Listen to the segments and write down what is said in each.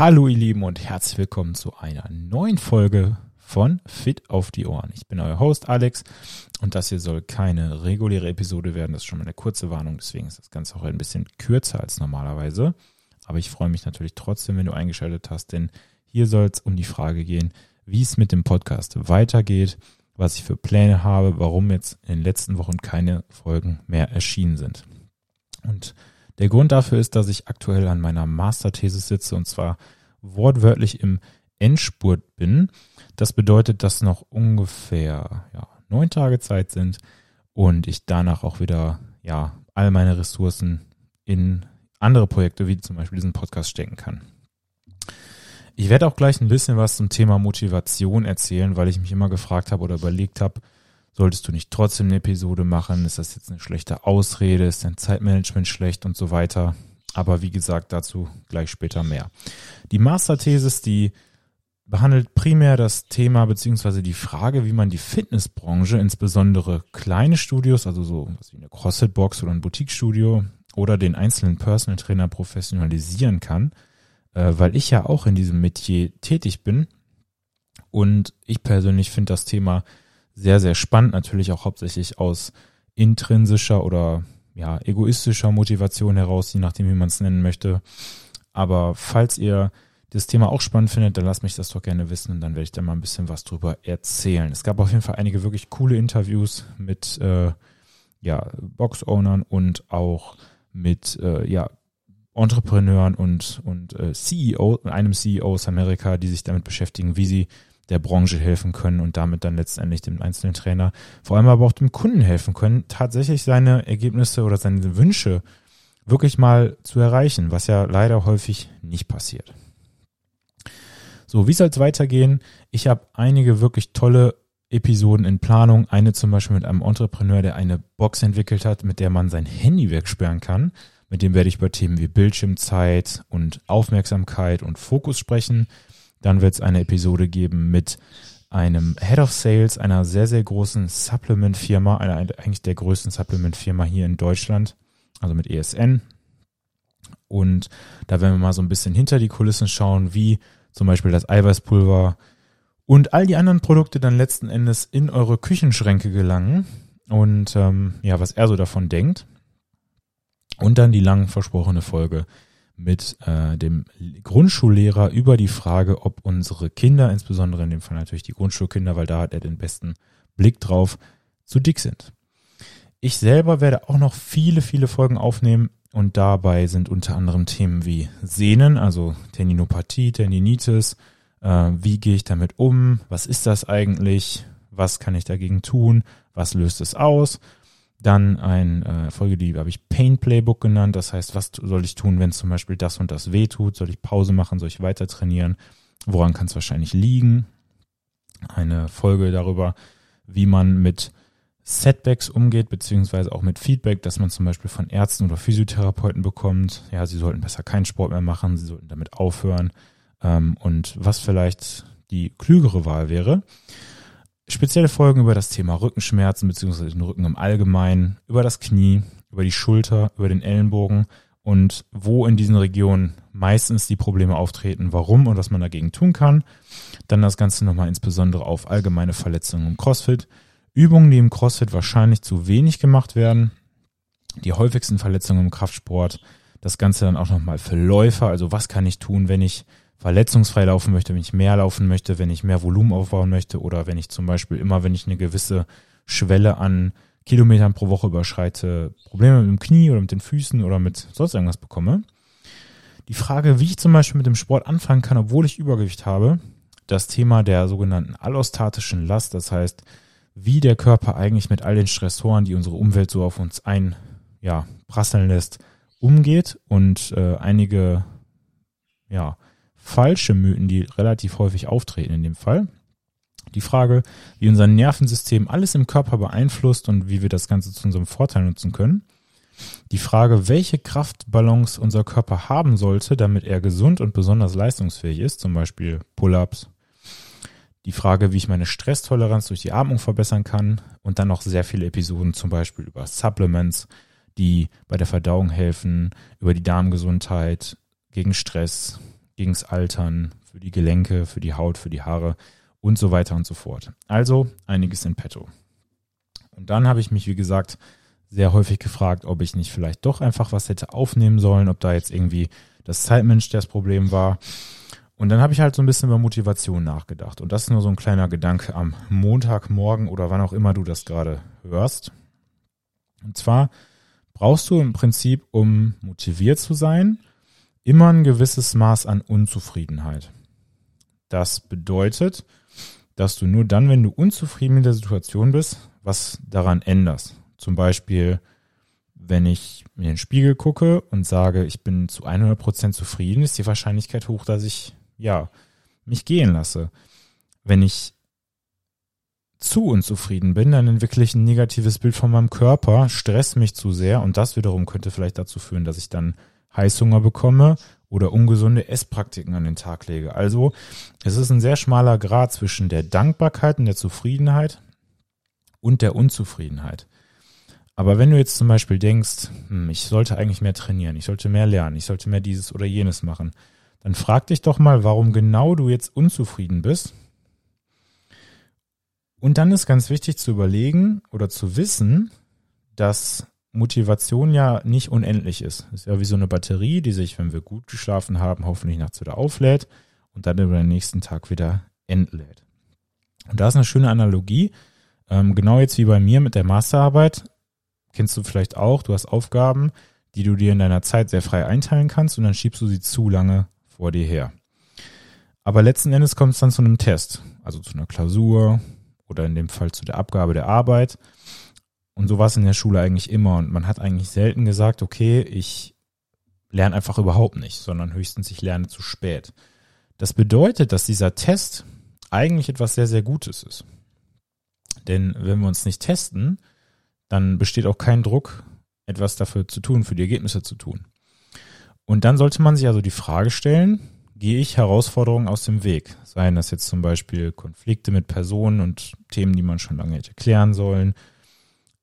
Hallo ihr Lieben und herzlich willkommen zu einer neuen Folge von Fit auf die Ohren. Ich bin euer Host Alex und das hier soll keine reguläre Episode werden. Das ist schon mal eine kurze Warnung, deswegen ist das Ganze auch ein bisschen kürzer als normalerweise. Aber ich freue mich natürlich trotzdem, wenn du eingeschaltet hast, denn hier soll es um die Frage gehen, wie es mit dem Podcast weitergeht, was ich für Pläne habe, warum jetzt in den letzten Wochen keine Folgen mehr erschienen sind. Und der Grund dafür ist, dass ich aktuell an meiner Masterthese sitze und zwar wortwörtlich im Endspurt bin. Das bedeutet, dass noch ungefähr ja, neun Tage Zeit sind und ich danach auch wieder ja all meine Ressourcen in andere Projekte wie zum Beispiel diesen Podcast stecken kann. Ich werde auch gleich ein bisschen was zum Thema Motivation erzählen, weil ich mich immer gefragt habe oder überlegt habe, Solltest du nicht trotzdem eine Episode machen? Ist das jetzt eine schlechte Ausrede? Ist dein Zeitmanagement schlecht und so weiter? Aber wie gesagt, dazu gleich später mehr. Die Masterthesis, die behandelt primär das Thema beziehungsweise die Frage, wie man die Fitnessbranche, insbesondere kleine Studios, also so was wie eine CrossFit-Box oder ein Boutique-Studio oder den einzelnen Personal Trainer professionalisieren kann, äh, weil ich ja auch in diesem Metier tätig bin. Und ich persönlich finde das Thema sehr, sehr spannend, natürlich auch hauptsächlich aus intrinsischer oder ja, egoistischer Motivation heraus, je nachdem, wie man es nennen möchte. Aber falls ihr das Thema auch spannend findet, dann lasst mich das doch gerne wissen und dann werde ich da mal ein bisschen was drüber erzählen. Es gab auf jeden Fall einige wirklich coole Interviews mit äh, ja, Box-Ownern und auch mit äh, ja, Entrepreneuren und, und äh, CEO, einem CEO aus Amerika, die sich damit beschäftigen, wie sie der Branche helfen können und damit dann letztendlich dem einzelnen Trainer, vor allem aber auch dem Kunden helfen können, tatsächlich seine Ergebnisse oder seine Wünsche wirklich mal zu erreichen, was ja leider häufig nicht passiert. So, wie soll es weitergehen? Ich habe einige wirklich tolle Episoden in Planung. Eine zum Beispiel mit einem Entrepreneur, der eine Box entwickelt hat, mit der man sein Handy wegsperren kann. Mit dem werde ich über Themen wie Bildschirmzeit und Aufmerksamkeit und Fokus sprechen. Dann wird es eine Episode geben mit einem Head of Sales einer sehr, sehr großen Supplement-Firma, einer eigentlich der größten Supplement-Firma hier in Deutschland, also mit ESN. Und da werden wir mal so ein bisschen hinter die Kulissen schauen, wie zum Beispiel das Eiweißpulver und all die anderen Produkte dann letzten Endes in eure Küchenschränke gelangen und ähm, ja, was er so davon denkt. Und dann die lang versprochene Folge mit äh, dem Grundschullehrer über die Frage, ob unsere Kinder, insbesondere in dem Fall natürlich die Grundschulkinder, weil da hat er den besten Blick drauf, zu dick sind. Ich selber werde auch noch viele, viele Folgen aufnehmen und dabei sind unter anderem Themen wie Sehnen, also Tendinopathie, Tendinitis, äh, wie gehe ich damit um, was ist das eigentlich, was kann ich dagegen tun, was löst es aus dann eine äh, Folge, die habe ich Pain Playbook genannt. Das heißt, was soll ich tun, wenn zum Beispiel das und das weh tut? Soll ich Pause machen? Soll ich weiter trainieren? Woran kann es wahrscheinlich liegen? Eine Folge darüber, wie man mit Setbacks umgeht, beziehungsweise auch mit Feedback, dass man zum Beispiel von Ärzten oder Physiotherapeuten bekommt. Ja, sie sollten besser keinen Sport mehr machen, sie sollten damit aufhören. Ähm, und was vielleicht die klügere Wahl wäre spezielle Folgen über das Thema Rückenschmerzen beziehungsweise den Rücken im Allgemeinen, über das Knie, über die Schulter, über den Ellenbogen und wo in diesen Regionen meistens die Probleme auftreten, warum und was man dagegen tun kann. Dann das Ganze nochmal insbesondere auf allgemeine Verletzungen im CrossFit. Übungen, die im CrossFit wahrscheinlich zu wenig gemacht werden. Die häufigsten Verletzungen im Kraftsport. Das Ganze dann auch nochmal für Läufer. Also was kann ich tun, wenn ich verletzungsfrei laufen möchte, wenn ich mehr laufen möchte, wenn ich mehr Volumen aufbauen möchte oder wenn ich zum Beispiel immer, wenn ich eine gewisse Schwelle an Kilometern pro Woche überschreite, Probleme mit dem Knie oder mit den Füßen oder mit sonst irgendwas bekomme. Die Frage, wie ich zum Beispiel mit dem Sport anfangen kann, obwohl ich Übergewicht habe, das Thema der sogenannten allostatischen Last, das heißt, wie der Körper eigentlich mit all den Stressoren, die unsere Umwelt so auf uns ein, ja, prasseln lässt, umgeht und äh, einige, ja, falsche Mythen, die relativ häufig auftreten in dem Fall. Die Frage, wie unser Nervensystem alles im Körper beeinflusst und wie wir das Ganze zu unserem Vorteil nutzen können. Die Frage, welche Kraftbalance unser Körper haben sollte, damit er gesund und besonders leistungsfähig ist, zum Beispiel Pull-ups. Die Frage, wie ich meine Stresstoleranz durch die Atmung verbessern kann und dann noch sehr viele Episoden zum Beispiel über Supplements, die bei der Verdauung helfen, über die Darmgesundheit, gegen Stress, gegens Altern, für die Gelenke, für die Haut, für die Haare und so weiter und so fort. Also einiges in petto. Und dann habe ich mich, wie gesagt, sehr häufig gefragt, ob ich nicht vielleicht doch einfach was hätte aufnehmen sollen, ob da jetzt irgendwie das Zeitmensch das Problem war. Und dann habe ich halt so ein bisschen über Motivation nachgedacht. Und das ist nur so ein kleiner Gedanke am Montagmorgen oder wann auch immer du das gerade hörst. Und zwar brauchst du im Prinzip, um motiviert zu sein, immer ein gewisses Maß an Unzufriedenheit. Das bedeutet, dass du nur dann, wenn du unzufrieden mit der Situation bist, was daran änderst. Zum Beispiel, wenn ich in den Spiegel gucke und sage, ich bin zu 100 Prozent zufrieden, ist die Wahrscheinlichkeit hoch, dass ich, ja, mich gehen lasse. Wenn ich zu unzufrieden bin, dann entwickle ich ein negatives Bild von meinem Körper, stress mich zu sehr und das wiederum könnte vielleicht dazu führen, dass ich dann Heißhunger bekomme oder ungesunde Esspraktiken an den Tag lege. Also es ist ein sehr schmaler Grad zwischen der Dankbarkeit und der Zufriedenheit und der Unzufriedenheit. Aber wenn du jetzt zum Beispiel denkst, hm, ich sollte eigentlich mehr trainieren, ich sollte mehr lernen, ich sollte mehr dieses oder jenes machen, dann frag dich doch mal, warum genau du jetzt unzufrieden bist. Und dann ist ganz wichtig zu überlegen oder zu wissen, dass Motivation ja nicht unendlich ist. Das ist ja wie so eine Batterie, die sich, wenn wir gut geschlafen haben, hoffentlich nachts wieder auflädt und dann über den nächsten Tag wieder entlädt. Und da ist eine schöne Analogie. Ähm, genau jetzt wie bei mir mit der Masterarbeit. Kennst du vielleicht auch, du hast Aufgaben, die du dir in deiner Zeit sehr frei einteilen kannst und dann schiebst du sie zu lange vor dir her. Aber letzten Endes kommt es dann zu einem Test, also zu einer Klausur oder in dem Fall zu der Abgabe der Arbeit. Und so war es in der Schule eigentlich immer. Und man hat eigentlich selten gesagt, okay, ich lerne einfach überhaupt nicht, sondern höchstens ich lerne zu spät. Das bedeutet, dass dieser Test eigentlich etwas sehr, sehr Gutes ist. Denn wenn wir uns nicht testen, dann besteht auch kein Druck, etwas dafür zu tun, für die Ergebnisse zu tun. Und dann sollte man sich also die Frage stellen, gehe ich Herausforderungen aus dem Weg? Seien das jetzt zum Beispiel Konflikte mit Personen und Themen, die man schon lange hätte klären sollen,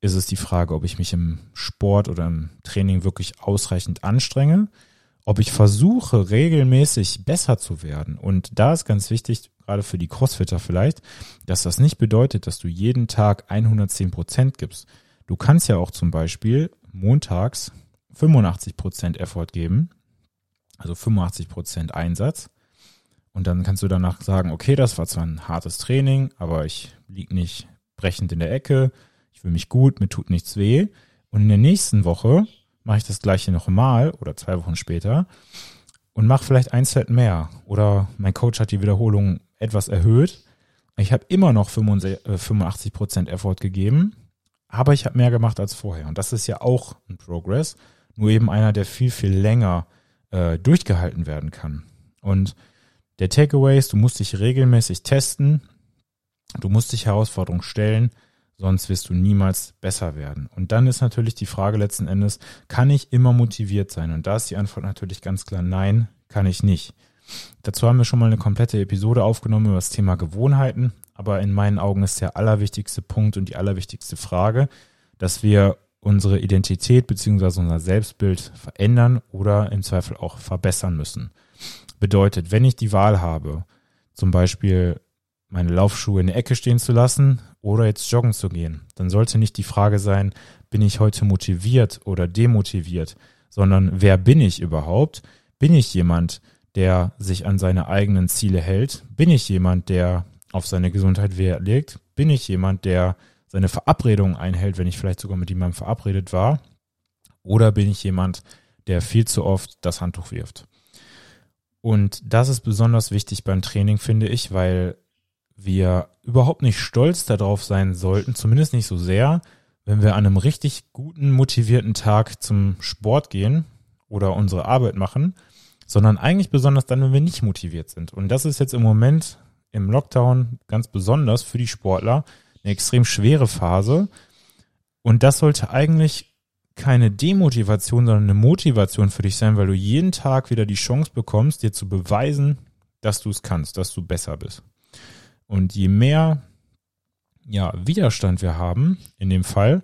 ist es die Frage, ob ich mich im Sport oder im Training wirklich ausreichend anstrenge, ob ich versuche, regelmäßig besser zu werden. Und da ist ganz wichtig, gerade für die Crossfitter vielleicht, dass das nicht bedeutet, dass du jeden Tag 110 Prozent gibst. Du kannst ja auch zum Beispiel montags 85 Prozent Effort geben, also 85 Prozent Einsatz. Und dann kannst du danach sagen, okay, das war zwar ein hartes Training, aber ich lieg nicht brechend in der Ecke, ich fühle mich gut, mir tut nichts weh. Und in der nächsten Woche mache ich das gleiche nochmal oder zwei Wochen später und mache vielleicht ein Set mehr. Oder mein Coach hat die Wiederholung etwas erhöht. Ich habe immer noch 85 Prozent Effort gegeben, aber ich habe mehr gemacht als vorher. Und das ist ja auch ein Progress, nur eben einer, der viel, viel länger äh, durchgehalten werden kann. Und der Takeaway ist, du musst dich regelmäßig testen, du musst dich Herausforderungen stellen, sonst wirst du niemals besser werden. Und dann ist natürlich die Frage letzten Endes, kann ich immer motiviert sein? Und da ist die Antwort natürlich ganz klar, nein, kann ich nicht. Dazu haben wir schon mal eine komplette Episode aufgenommen über das Thema Gewohnheiten, aber in meinen Augen ist der allerwichtigste Punkt und die allerwichtigste Frage, dass wir unsere Identität beziehungsweise unser Selbstbild verändern oder im Zweifel auch verbessern müssen. Bedeutet, wenn ich die Wahl habe, zum Beispiel meine Laufschuhe in der Ecke stehen zu lassen oder jetzt joggen zu gehen, dann sollte nicht die Frage sein, bin ich heute motiviert oder demotiviert, sondern wer bin ich überhaupt? Bin ich jemand, der sich an seine eigenen Ziele hält? Bin ich jemand, der auf seine Gesundheit Wert legt? Bin ich jemand, der seine Verabredungen einhält, wenn ich vielleicht sogar mit jemandem verabredet war? Oder bin ich jemand, der viel zu oft das Handtuch wirft? Und das ist besonders wichtig beim Training, finde ich, weil wir überhaupt nicht stolz darauf sein sollten, zumindest nicht so sehr, wenn wir an einem richtig guten, motivierten Tag zum Sport gehen oder unsere Arbeit machen, sondern eigentlich besonders dann, wenn wir nicht motiviert sind. Und das ist jetzt im Moment im Lockdown ganz besonders für die Sportler eine extrem schwere Phase. Und das sollte eigentlich keine Demotivation, sondern eine Motivation für dich sein, weil du jeden Tag wieder die Chance bekommst, dir zu beweisen, dass du es kannst, dass du besser bist. Und je mehr ja, Widerstand wir haben, in dem Fall,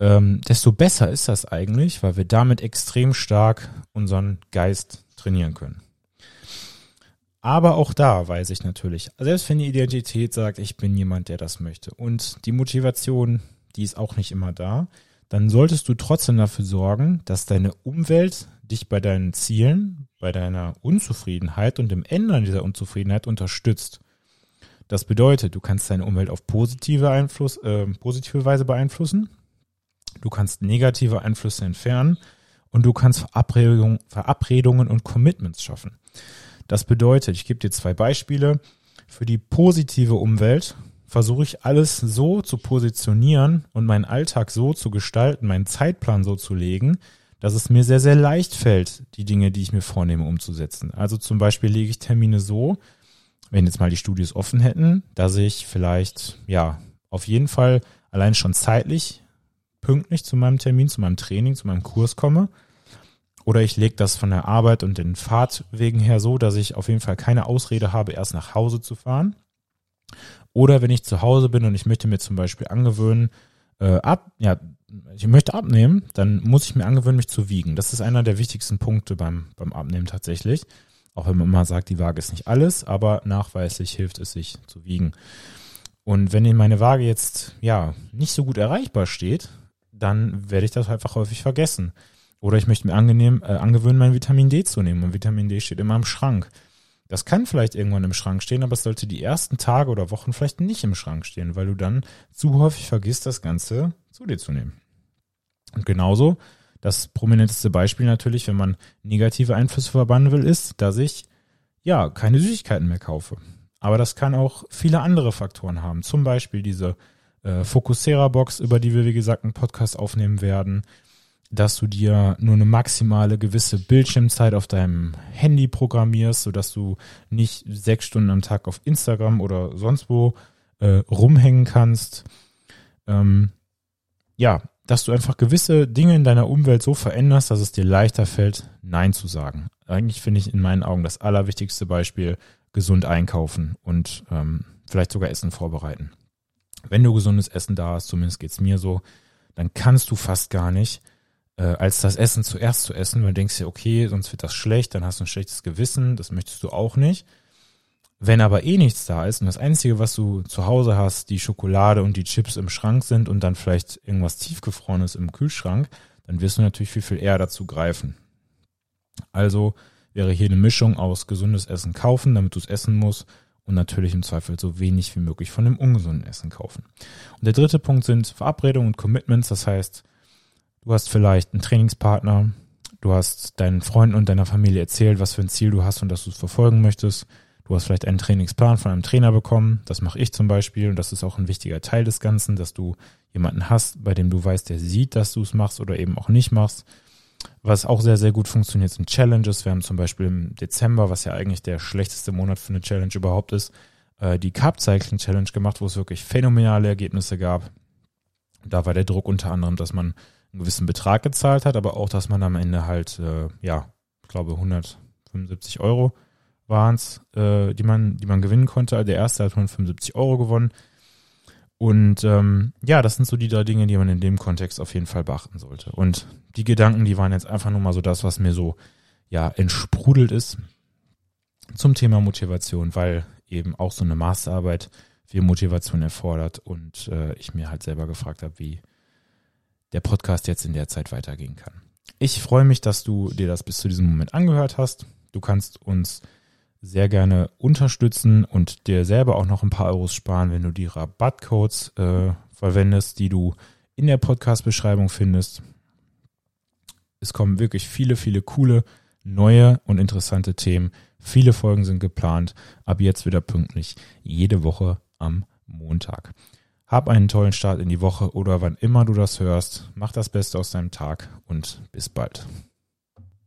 ähm, desto besser ist das eigentlich, weil wir damit extrem stark unseren Geist trainieren können. Aber auch da weiß ich natürlich, selbst wenn die Identität sagt, ich bin jemand, der das möchte und die Motivation, die ist auch nicht immer da, dann solltest du trotzdem dafür sorgen, dass deine Umwelt dich bei deinen Zielen, bei deiner Unzufriedenheit und dem Ändern dieser Unzufriedenheit unterstützt. Das bedeutet, du kannst deine Umwelt auf positive Einfluss, äh, positive Weise beeinflussen. Du kannst negative Einflüsse entfernen und du kannst Verabredung, Verabredungen und Commitments schaffen. Das bedeutet, ich gebe dir zwei Beispiele. Für die positive Umwelt versuche ich alles so zu positionieren und meinen Alltag so zu gestalten, meinen Zeitplan so zu legen, dass es mir sehr, sehr leicht fällt, die Dinge, die ich mir vornehme, umzusetzen. Also zum Beispiel lege ich Termine so, wenn jetzt mal die Studios offen hätten, dass ich vielleicht, ja, auf jeden Fall allein schon zeitlich pünktlich zu meinem Termin, zu meinem Training, zu meinem Kurs komme. Oder ich lege das von der Arbeit und den Fahrtwegen her so, dass ich auf jeden Fall keine Ausrede habe, erst nach Hause zu fahren. Oder wenn ich zu Hause bin und ich möchte mir zum Beispiel angewöhnen, äh, ab, ja, ich möchte abnehmen, dann muss ich mir angewöhnen, mich zu wiegen. Das ist einer der wichtigsten Punkte beim, beim Abnehmen tatsächlich. Auch wenn man immer sagt, die Waage ist nicht alles, aber nachweislich hilft es sich zu wiegen. Und wenn meine Waage jetzt ja nicht so gut erreichbar steht, dann werde ich das einfach häufig vergessen. Oder ich möchte mir angenehm, äh, angewöhnen, mein Vitamin D zu nehmen. Und Vitamin D steht immer im Schrank. Das kann vielleicht irgendwann im Schrank stehen, aber es sollte die ersten Tage oder Wochen vielleicht nicht im Schrank stehen, weil du dann zu häufig vergisst, das Ganze zu dir zu nehmen. Und genauso das prominenteste Beispiel natürlich, wenn man negative Einflüsse verbannen will, ist, dass ich ja keine Süßigkeiten mehr kaufe. Aber das kann auch viele andere Faktoren haben. Zum Beispiel diese äh, Focusera-Box, über die wir, wie gesagt, einen Podcast aufnehmen werden, dass du dir nur eine maximale gewisse Bildschirmzeit auf deinem Handy programmierst, sodass du nicht sechs Stunden am Tag auf Instagram oder sonst wo äh, rumhängen kannst. Ähm, ja, dass du einfach gewisse Dinge in deiner Umwelt so veränderst, dass es dir leichter fällt, Nein zu sagen. Eigentlich finde ich in meinen Augen das allerwichtigste Beispiel gesund einkaufen und ähm, vielleicht sogar Essen vorbereiten. Wenn du gesundes Essen da hast, zumindest geht's mir so, dann kannst du fast gar nicht, äh, als das Essen zuerst zu essen, weil du denkst dir, okay, sonst wird das schlecht, dann hast du ein schlechtes Gewissen, das möchtest du auch nicht. Wenn aber eh nichts da ist und das Einzige, was du zu Hause hast, die Schokolade und die Chips im Schrank sind und dann vielleicht irgendwas tiefgefrorenes im Kühlschrank, dann wirst du natürlich viel, viel eher dazu greifen. Also wäre hier eine Mischung aus gesundes Essen kaufen, damit du es essen musst und natürlich im Zweifel so wenig wie möglich von dem ungesunden Essen kaufen. Und der dritte Punkt sind Verabredungen und Commitments. Das heißt, du hast vielleicht einen Trainingspartner, du hast deinen Freunden und deiner Familie erzählt, was für ein Ziel du hast und dass du es verfolgen möchtest. Du hast vielleicht einen Trainingsplan von einem Trainer bekommen. Das mache ich zum Beispiel und das ist auch ein wichtiger Teil des Ganzen, dass du jemanden hast, bei dem du weißt, der sieht, dass du es machst oder eben auch nicht machst. Was auch sehr, sehr gut funktioniert, sind Challenges. Wir haben zum Beispiel im Dezember, was ja eigentlich der schlechteste Monat für eine Challenge überhaupt ist, äh, die Carb Cycling Challenge gemacht, wo es wirklich phänomenale Ergebnisse gab. Da war der Druck unter anderem, dass man einen gewissen Betrag gezahlt hat, aber auch, dass man am Ende halt, äh, ja, ich glaube 175 Euro waren es, äh, die man, die man gewinnen konnte. Der erste hat 175 Euro gewonnen. Und ähm, ja, das sind so die drei Dinge, die man in dem Kontext auf jeden Fall beachten sollte. Und die Gedanken, die waren jetzt einfach nur mal so das, was mir so ja entsprudelt ist zum Thema Motivation, weil eben auch so eine Masterarbeit viel Motivation erfordert und äh, ich mir halt selber gefragt habe, wie der Podcast jetzt in der Zeit weitergehen kann. Ich freue mich, dass du dir das bis zu diesem Moment angehört hast. Du kannst uns sehr gerne unterstützen und dir selber auch noch ein paar Euros sparen, wenn du die Rabattcodes äh, verwendest, die du in der Podcast-Beschreibung findest. Es kommen wirklich viele, viele coole, neue und interessante Themen. Viele Folgen sind geplant. Ab jetzt wieder pünktlich jede Woche am Montag. Hab einen tollen Start in die Woche oder wann immer du das hörst. Mach das Beste aus deinem Tag und bis bald.